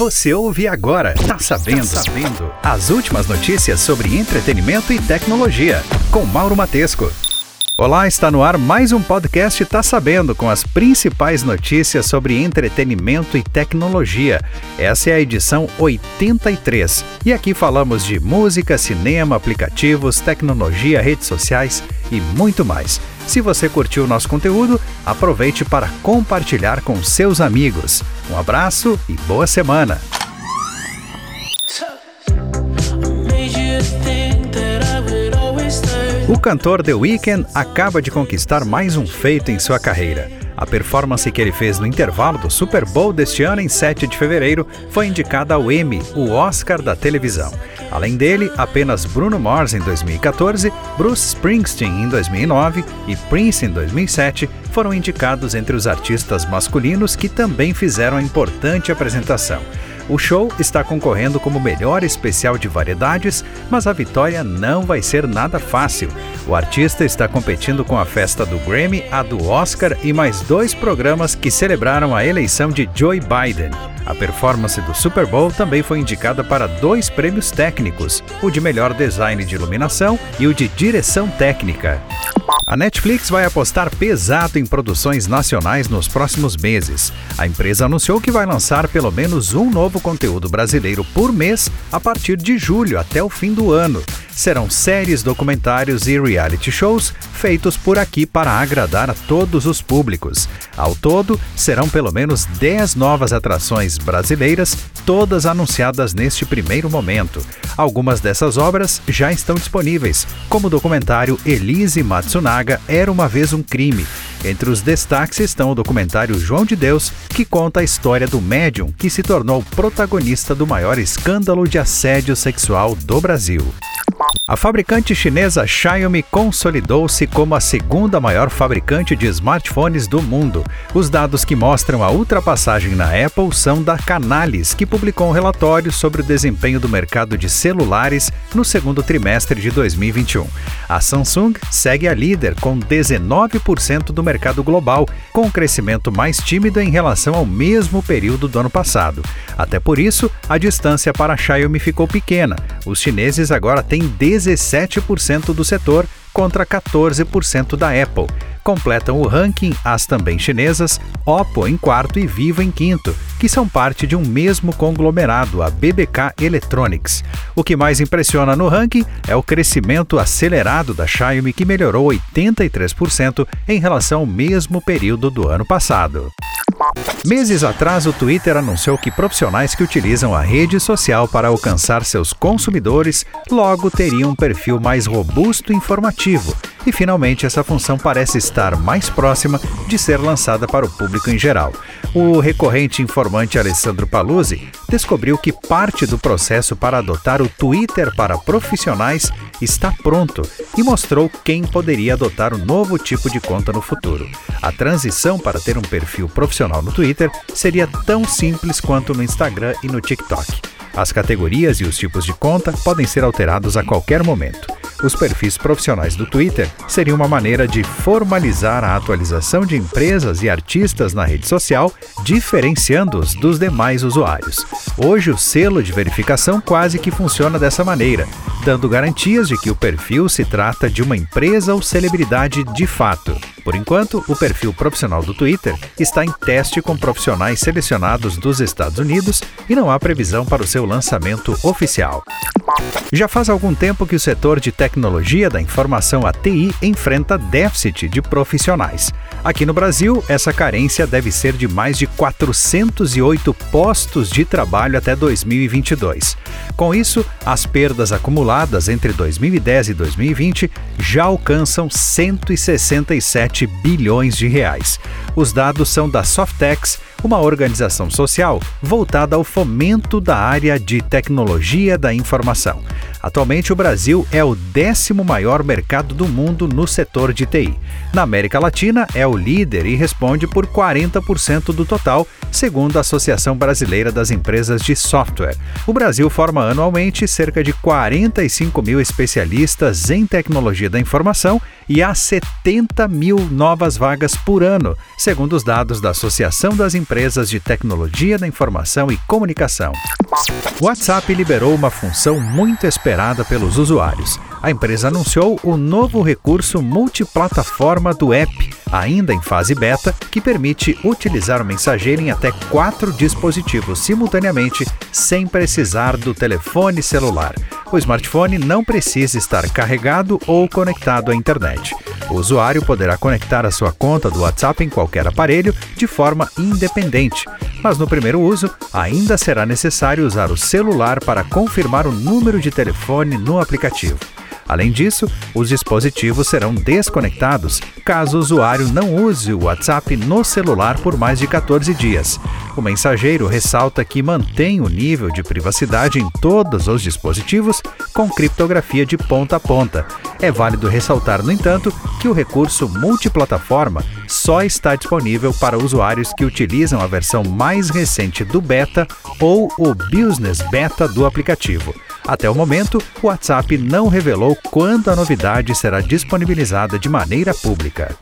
Você ouve agora, tá sabendo, tá sabendo. As últimas notícias sobre entretenimento e tecnologia, com Mauro Matesco. Olá, está no ar mais um podcast Tá Sabendo, com as principais notícias sobre entretenimento e tecnologia. Essa é a edição 83 e aqui falamos de música, cinema, aplicativos, tecnologia, redes sociais e muito mais. Se você curtiu o nosso conteúdo, aproveite para compartilhar com seus amigos. Um abraço e boa semana! Cantor The Weeknd acaba de conquistar mais um feito em sua carreira. A performance que ele fez no intervalo do Super Bowl deste ano, em 7 de fevereiro, foi indicada ao Emmy, o Oscar da televisão. Além dele, apenas Bruno Mars em 2014, Bruce Springsteen em 2009 e Prince em 2007 foram indicados entre os artistas masculinos que também fizeram a importante apresentação. O show está concorrendo como melhor especial de variedades, mas a vitória não vai ser nada fácil. O artista está competindo com a festa do Grammy, a do Oscar e mais dois programas que celebraram a eleição de Joe Biden. A performance do Super Bowl também foi indicada para dois prêmios técnicos, o de melhor design de iluminação e o de direção técnica. A Netflix vai apostar pesado em produções nacionais nos próximos meses. A empresa anunciou que vai lançar pelo menos um novo conteúdo brasileiro por mês a partir de julho até o fim do ano. Serão séries, documentários e reality shows feitos por aqui para agradar a todos os públicos. Ao todo, serão pelo menos 10 novas atrações brasileiras, todas anunciadas neste primeiro momento. Algumas dessas obras já estão disponíveis, como o documentário Elise Matsunaga Era uma Vez um Crime. Entre os destaques estão o documentário João de Deus, que conta a história do médium que se tornou protagonista do maior escândalo de assédio sexual do Brasil. A fabricante chinesa Xiaomi consolidou-se como a segunda maior fabricante de smartphones do mundo. Os dados que mostram a ultrapassagem na Apple são da Canalys, que publicou um relatório sobre o desempenho do mercado de celulares no segundo trimestre de 2021. A Samsung segue a líder com 19% do mercado global, com um crescimento mais tímido em relação ao mesmo período do ano passado. Até por isso, a distância para a Xiaomi ficou pequena. Os chineses agora têm 17% do setor contra 14% da Apple. Completam o ranking as também chinesas Oppo em quarto e Vivo em quinto, que são parte de um mesmo conglomerado, a BBK Electronics. O que mais impressiona no ranking é o crescimento acelerado da Xiaomi, que melhorou 83% em relação ao mesmo período do ano passado. Meses atrás, o Twitter anunciou que profissionais que utilizam a rede social para alcançar seus consumidores logo teriam um perfil mais robusto e informativo. E finalmente essa função parece estar mais próxima de ser lançada para o público em geral. O recorrente informante Alessandro Paluzzi descobriu que parte do processo para adotar o Twitter para profissionais está pronto e mostrou quem poderia adotar o um novo tipo de conta no futuro. A transição para ter um perfil profissional no Twitter seria tão simples quanto no Instagram e no TikTok. As categorias e os tipos de conta podem ser alterados a qualquer momento. Os perfis profissionais do Twitter seriam uma maneira de formalizar a atualização de empresas e artistas na rede social, diferenciando-os dos demais usuários. Hoje, o selo de verificação quase que funciona dessa maneira, dando garantias de que o perfil se trata de uma empresa ou celebridade de fato. Por enquanto, o perfil profissional do Twitter está em teste com profissionais selecionados dos Estados Unidos e não há previsão para o seu lançamento oficial. Já faz algum tempo que o setor de tecnologia da informação ATI enfrenta déficit de profissionais. Aqui no Brasil, essa carência deve ser de mais de 408 postos de trabalho até 2022. Com isso, as perdas acumuladas entre 2010 e 2020 já alcançam 167 bilhões de reais. Os dados são da Softex, uma organização social voltada ao fomento da área de tecnologia da informação. Atualmente, o Brasil é o décimo maior mercado do mundo no setor de TI. Na América Latina, é o líder e responde por 40% do total, segundo a Associação Brasileira das Empresas de Software. O Brasil forma anualmente cerca de 45 mil especialistas em tecnologia da informação e há 70 mil novas vagas por ano, segundo os dados da Associação das Empresas empresas de tecnologia da informação e comunicação. O WhatsApp liberou uma função muito esperada pelos usuários. A empresa anunciou o novo recurso multiplataforma do app, ainda em fase beta, que permite utilizar o mensageiro em até quatro dispositivos simultaneamente, sem precisar do telefone celular. O smartphone não precisa estar carregado ou conectado à internet. O usuário poderá conectar a sua conta do WhatsApp em qualquer aparelho de forma independente, mas no primeiro uso ainda será necessário usar o celular para confirmar o número de telefone no aplicativo. Além disso, os dispositivos serão desconectados caso o usuário não use o WhatsApp no celular por mais de 14 dias. O mensageiro ressalta que mantém o nível de privacidade em todos os dispositivos com criptografia de ponta a ponta. É válido ressaltar, no entanto, que o recurso multiplataforma só está disponível para usuários que utilizam a versão mais recente do beta ou o Business Beta do aplicativo. Até o momento, o WhatsApp não revelou quando a novidade será disponibilizada de maneira pública.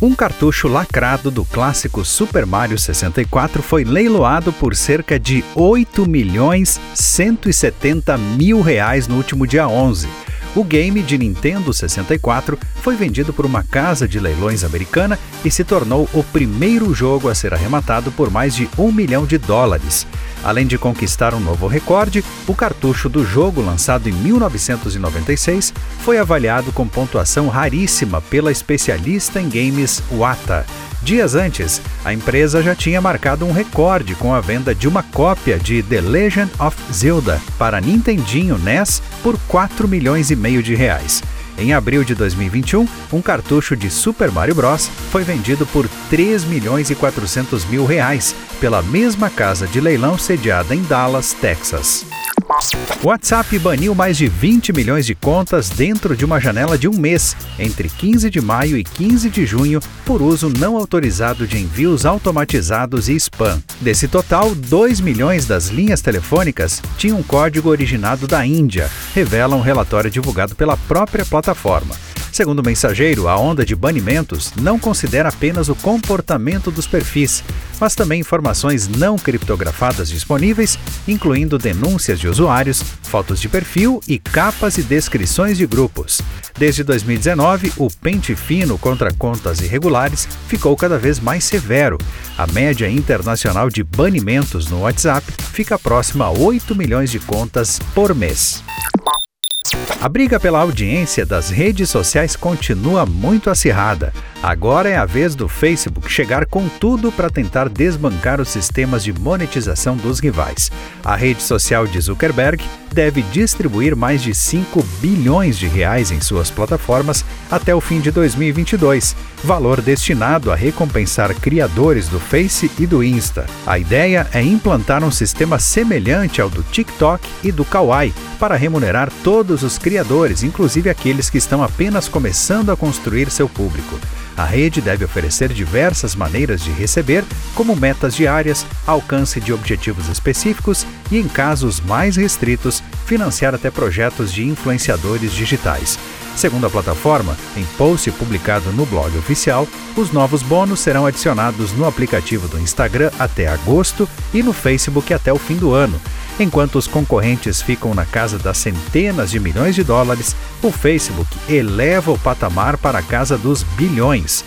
Um cartucho lacrado do clássico Super Mario 64 foi leiloado por cerca de 8 milhões 170 mil reais no último dia 11. O game de Nintendo 64 foi vendido por uma casa de leilões americana e se tornou o primeiro jogo a ser arrematado por mais de um milhão de dólares. Além de conquistar um novo recorde, o cartucho do jogo, lançado em 1996, foi avaliado com pontuação raríssima pela especialista em games Wata. Dias antes, a empresa já tinha marcado um recorde com a venda de uma cópia de The Legend of Zelda para Nintendinho NES por 4 milhões e meio de reais. Em abril de 2021, um cartucho de Super Mario Bros. foi vendido por 3 milhões e 400 mil reais pela mesma casa de leilão sediada em Dallas, Texas. WhatsApp baniu mais de 20 milhões de contas dentro de uma janela de um mês, entre 15 de maio e 15 de junho, por uso não autorizado de envios automatizados e spam. Desse total, 2 milhões das linhas telefônicas tinham um código originado da Índia, revela um relatório divulgado pela própria plataforma. Segundo o mensageiro, a onda de banimentos não considera apenas o comportamento dos perfis, mas também informações não criptografadas disponíveis, incluindo denúncias de usuários, fotos de perfil e capas e descrições de grupos. Desde 2019, o pente fino contra contas irregulares ficou cada vez mais severo. A média internacional de banimentos no WhatsApp fica próxima a 8 milhões de contas por mês. A briga pela audiência das redes sociais continua muito acirrada. Agora é a vez do Facebook chegar com tudo para tentar desbancar os sistemas de monetização dos rivais. A rede social de Zuckerberg deve distribuir mais de 5 bilhões de reais em suas plataformas até o fim de 2022, valor destinado a recompensar criadores do Face e do Insta. A ideia é implantar um sistema semelhante ao do TikTok e do Kawaii para remunerar todos os criadores, inclusive aqueles que estão apenas começando a construir seu público. A rede deve oferecer diversas maneiras de receber, como metas diárias, alcance de objetivos específicos e, em casos mais restritos, financiar até projetos de influenciadores digitais. Segundo a plataforma, em post publicado no blog oficial, os novos bônus serão adicionados no aplicativo do Instagram até agosto e no Facebook até o fim do ano. Enquanto os concorrentes ficam na casa das centenas de milhões de dólares, o Facebook eleva o patamar para a casa dos bilhões.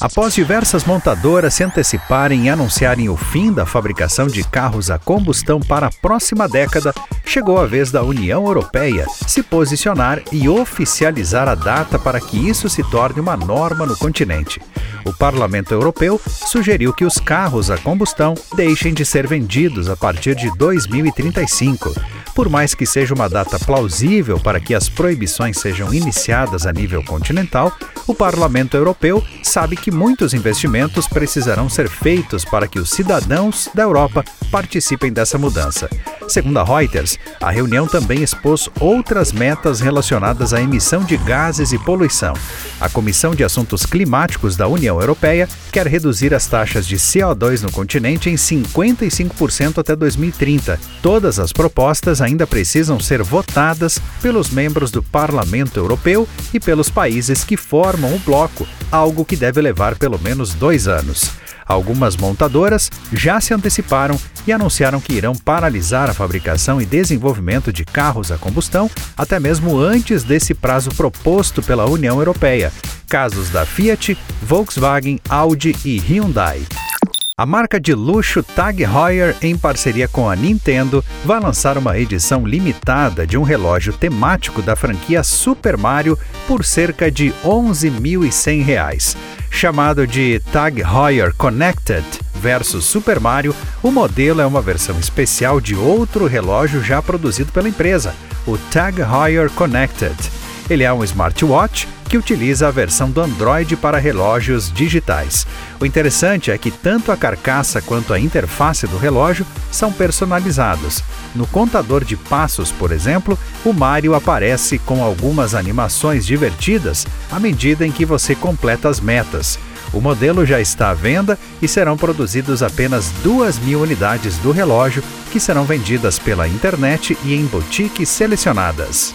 Após diversas montadoras se anteciparem e anunciarem o fim da fabricação de carros a combustão para a próxima década, chegou a vez da União Europeia se posicionar e oficializar a data para que isso se torne uma norma no continente. O Parlamento Europeu sugeriu que os carros a combustão deixem de ser vendidos a partir de 2035. Por mais que seja uma data plausível para que as proibições sejam iniciadas a nível continental, o Parlamento Europeu sabe que muitos investimentos precisarão ser feitos para que os cidadãos da Europa participem dessa mudança. Segundo a Reuters, a reunião também expôs outras metas relacionadas à emissão de gases e poluição. A Comissão de Assuntos Climáticos da União Europeia quer reduzir as taxas de CO2 no continente em 55% até 2030. Todas as propostas ainda precisam ser votadas pelos membros do Parlamento Europeu e pelos países que formam o bloco, algo que deve levar pelo menos dois anos. Algumas montadoras já se anteciparam e anunciaram que irão paralisar a fabricação e desenvolvimento de carros a combustão até mesmo antes desse prazo proposto pela União Europeia. Casos da Fiat, Volkswagen, Audi e Hyundai. A marca de luxo Tag Heuer, em parceria com a Nintendo, vai lançar uma edição limitada de um relógio temático da franquia Super Mario por cerca de R$ 11.100. Chamado de Tag Heuer Connected versus Super Mario, o modelo é uma versão especial de outro relógio já produzido pela empresa, o Tag Heuer Connected. Ele é um smartwatch que utiliza a versão do Android para relógios digitais. O interessante é que tanto a carcaça quanto a interface do relógio são personalizados. No contador de passos, por exemplo, o Mario aparece com algumas animações divertidas à medida em que você completa as metas. O modelo já está à venda e serão produzidos apenas 2 mil unidades do relógio, que serão vendidas pela internet e em boutiques selecionadas.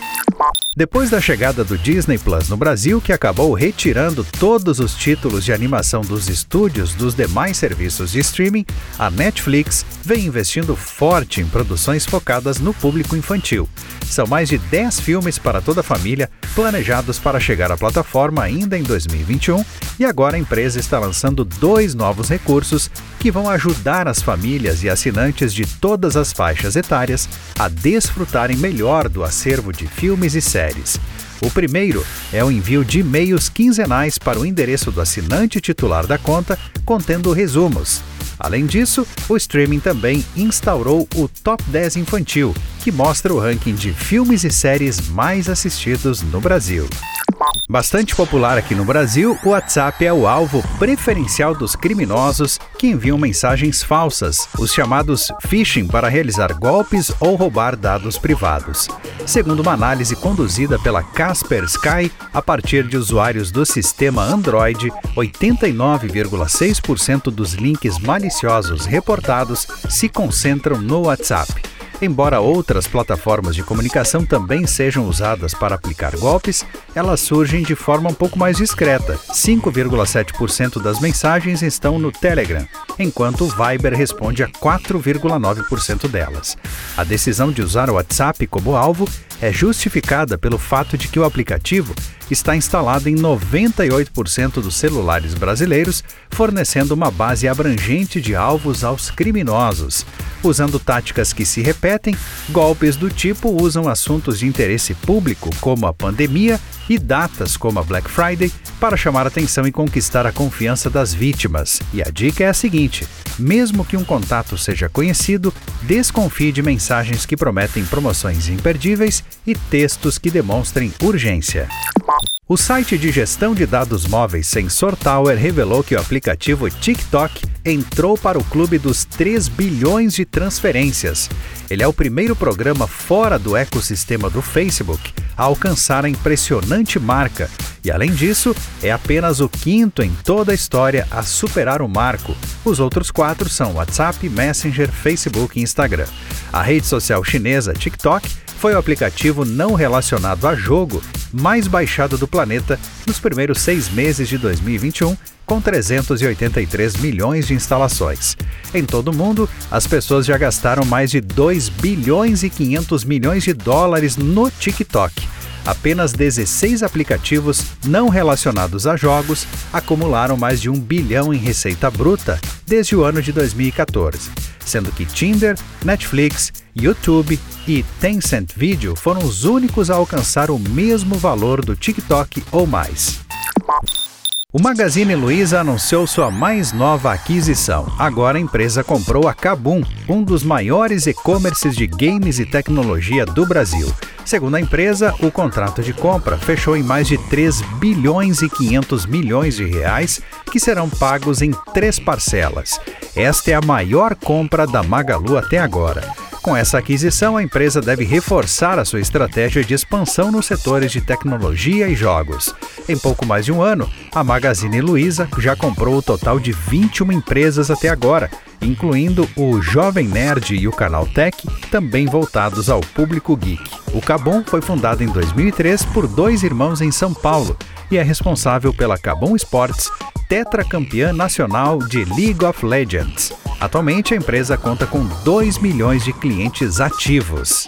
Depois da chegada do Disney Plus no Brasil, que acabou retirando todos os títulos de animação dos estúdios dos demais serviços de streaming, a Netflix vem investindo forte em produções focadas no público infantil. São mais de 10 filmes para toda a família, planejados para chegar à plataforma ainda em 2021, e agora a empresa está lançando dois novos recursos que vão ajudar as famílias e assinantes de todas as faixas etárias a desfrutarem melhor do acervo de filmes e séries. O primeiro é o envio de e-mails quinzenais para o endereço do assinante titular da conta, contendo resumos. Além disso, o streaming também instaurou o Top 10 Infantil, que mostra o ranking de filmes e séries mais assistidos no Brasil. Bastante popular aqui no Brasil, o WhatsApp é o alvo preferencial dos criminosos que enviam mensagens falsas, os chamados phishing, para realizar golpes ou roubar dados privados. Segundo uma análise conduzida pela Kaspersky, a partir de usuários do sistema Android, 89,6% dos links maliciosos reportados se concentram no WhatsApp. Embora outras plataformas de comunicação também sejam usadas para aplicar golpes, elas surgem de forma um pouco mais discreta. 5,7% das mensagens estão no Telegram, enquanto o Viber responde a 4,9% delas. A decisão de usar o WhatsApp como alvo é justificada pelo fato de que o aplicativo está instalado em 98% dos celulares brasileiros, fornecendo uma base abrangente de alvos aos criminosos. Usando táticas que se repetem, golpes do tipo usam assuntos de interesse público, como a pandemia, e datas como a Black Friday, para chamar atenção e conquistar a confiança das vítimas. E a dica é a seguinte: mesmo que um contato seja conhecido, desconfie de mensagens que prometem promoções imperdíveis e textos que demonstrem urgência. O site de gestão de dados móveis Sensor Tower revelou que o aplicativo TikTok entrou para o clube dos 3 bilhões de transferências. Ele é o primeiro programa fora do ecossistema do Facebook a alcançar a impressionante marca e, além disso, é apenas o quinto em toda a história a superar o marco. Os outros quatro são WhatsApp, Messenger, Facebook e Instagram. A rede social chinesa TikTok foi o aplicativo não relacionado a jogo mais baixado do planeta nos primeiros seis meses de 2021, com 383 milhões de instalações. Em todo o mundo, as pessoas já gastaram mais de 2 bilhões e 500 milhões de dólares no TikTok. Apenas 16 aplicativos não relacionados a jogos acumularam mais de um bilhão em receita bruta desde o ano de 2014, sendo que Tinder, Netflix, YouTube e Tencent Video foram os únicos a alcançar o mesmo valor do TikTok ou mais. O Magazine Luiza anunciou sua mais nova aquisição. Agora a empresa comprou a Kabum, um dos maiores e-commerces de games e tecnologia do Brasil. Segundo a empresa, o contrato de compra fechou em mais de 3 bilhões e 500 milhões de reais, que serão pagos em três parcelas. Esta é a maior compra da Magalu até agora. Com essa aquisição, a empresa deve reforçar a sua estratégia de expansão nos setores de tecnologia e jogos. Em pouco mais de um ano, a Magazine Luiza já comprou o total de 21 empresas até agora incluindo o Jovem Nerd e o Canal Tech, também voltados ao público geek. O Cabum foi fundado em 2003 por dois irmãos em São Paulo e é responsável pela Cabum Sports, tetracampeã nacional de League of Legends. Atualmente, a empresa conta com 2 milhões de clientes ativos.